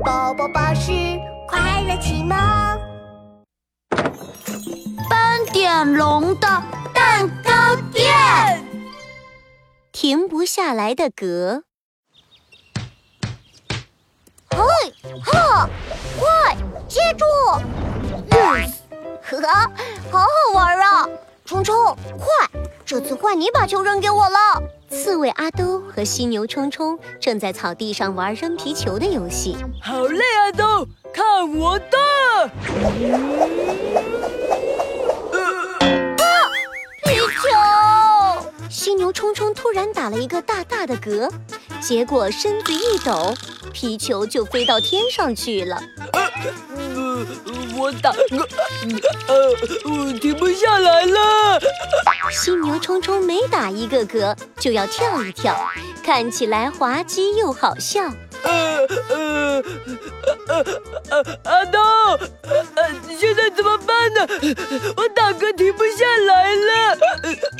宝宝巴士快乐启蒙。斑点龙的蛋糕店，停不下来的嗝。嘿，哈，快接住！Yes，呵呵，好好玩啊！冲冲，快，这次换你把球扔给我了。刺猬阿兜和犀牛冲冲正在草地上玩扔皮球的游戏。好嘞，阿兜，看我的！啊，皮球！犀牛冲冲突然打了一个大大的嗝，结果身子一抖，皮球就飞到天上去了。呃，我打嗝，呃，我停不下来了。犀牛冲冲每打一个嗝就要跳一跳，看起来滑稽又好笑。呃呃呃呃，阿豆，呃，现在怎么办呢？我打嗝停不下来了。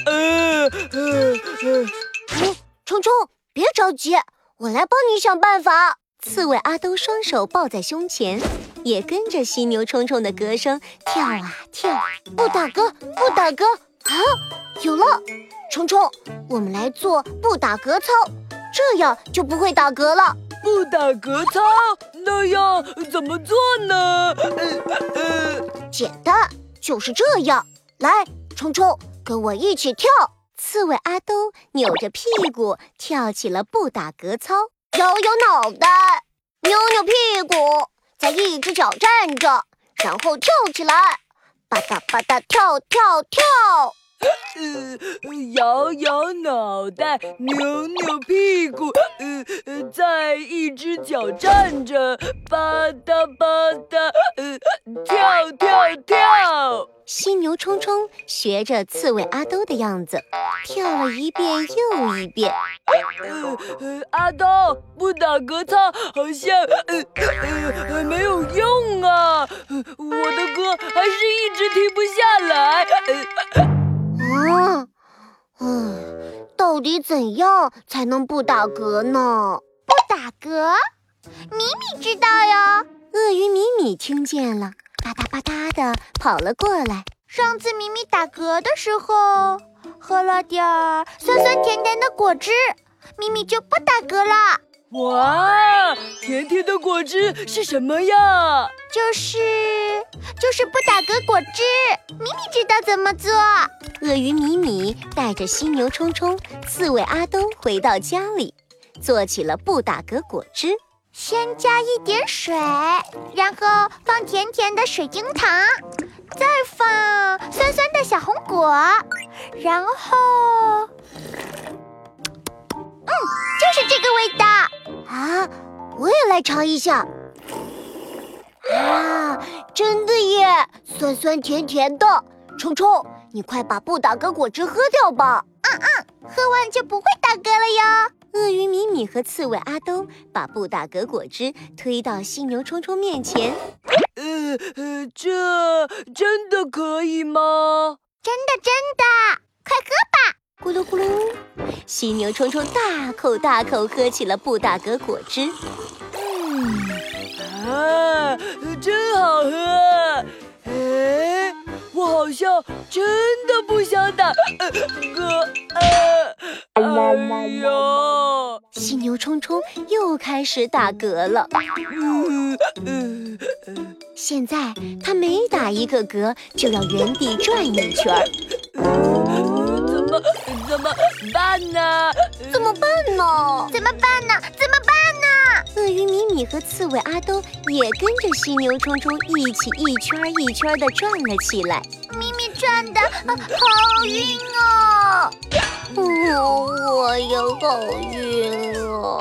呃呃呃，冲冲，别着急，我来帮你想办法。刺猬阿兜双手抱在胸前，也跟着犀牛冲冲的嗝声跳啊跳。不打嗝，不打嗝啊！有了，冲冲，我们来做不打嗝操，这样就不会打嗝了。不打嗝操，那样怎么做呢？呃呃简单，就是这样。来，冲冲，跟我一起跳。刺猬阿兜扭着屁股跳起了不打嗝操，摇摇脑袋，扭扭屁股，再一只脚站着，然后跳起来，吧嗒吧嗒跳跳跳。呃，摇摇脑袋，扭扭屁股，呃呃，再一只脚站着，吧嗒吧嗒，呃，跳跳跳。犀牛冲冲学着刺猬阿兜的样子，跳了一遍又一遍。呃呃，阿兜不打嗝操好像呃呃没有用啊，我的歌还是一直停不下来。呃到底怎样才能不打嗝呢？不打嗝，米米知道哟。鳄鱼米米听见了，吧嗒吧嗒的跑了过来。上次米米打嗝的时候，喝了点儿酸酸甜甜的果汁，米米就不打嗝了。哇，甜甜的果汁是什么呀？就是就是不打嗝果汁。米米知道怎么做。鳄鱼米米带着犀牛冲冲、刺猬阿东回到家里，做起了不打嗝果汁。先加一点水，然后放甜甜的水晶糖，再放酸酸的小红果，然后，嗯，就是这个味道啊！我也来尝一下。啊，真的耶，酸酸甜甜的。冲冲，你快把不打嗝果汁喝掉吧。嗯嗯，喝完就不会打嗝了哟。鳄鱼米米和刺猬阿东把不打嗝果汁推到犀牛冲冲面前。呃呃，这真的可以吗？真的真的，快喝吧！咕噜咕噜，犀牛冲冲大口大口喝起了不打嗝果汁。嗯，啊，真好喝。哎，我好像真的不想打嗝。呃，哎呦！犀牛冲冲又开始打嗝了。现在他每打一个嗝，就要原地转一圈儿。怎么怎么办呢？怎么办呢？怎么办呢？怎么办呢？鳄鱼米米和刺猬阿东也跟着犀牛冲冲一起一圈一圈的转了起来。咪咪转的好晕哦！哦，我也好晕哦。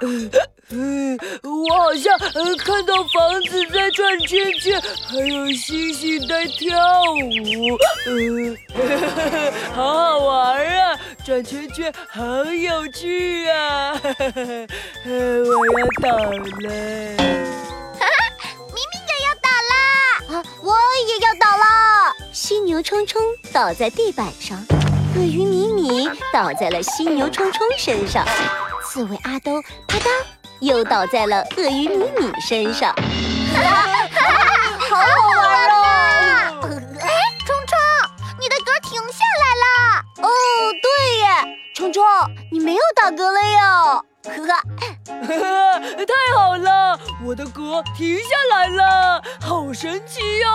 嗯，我好像看到房子在转圈圈，还有星星在跳舞，嗯，好 好玩啊！转圈圈好有趣啊！我要倒了，哈哈，明明也要倒啦！啊，我也要倒了！犀牛冲冲倒在地板上，鳄鱼米米倒在了犀牛冲冲身上，刺猬阿兜啪嗒。又倒在了鳄鱼米米身上。好好玩哦！哎，冲冲，你的嗝停下来了。哦，对耶，冲冲，你没有打嗝了哟。呵呵，太好了，我的嗝停下来了，好神奇哟！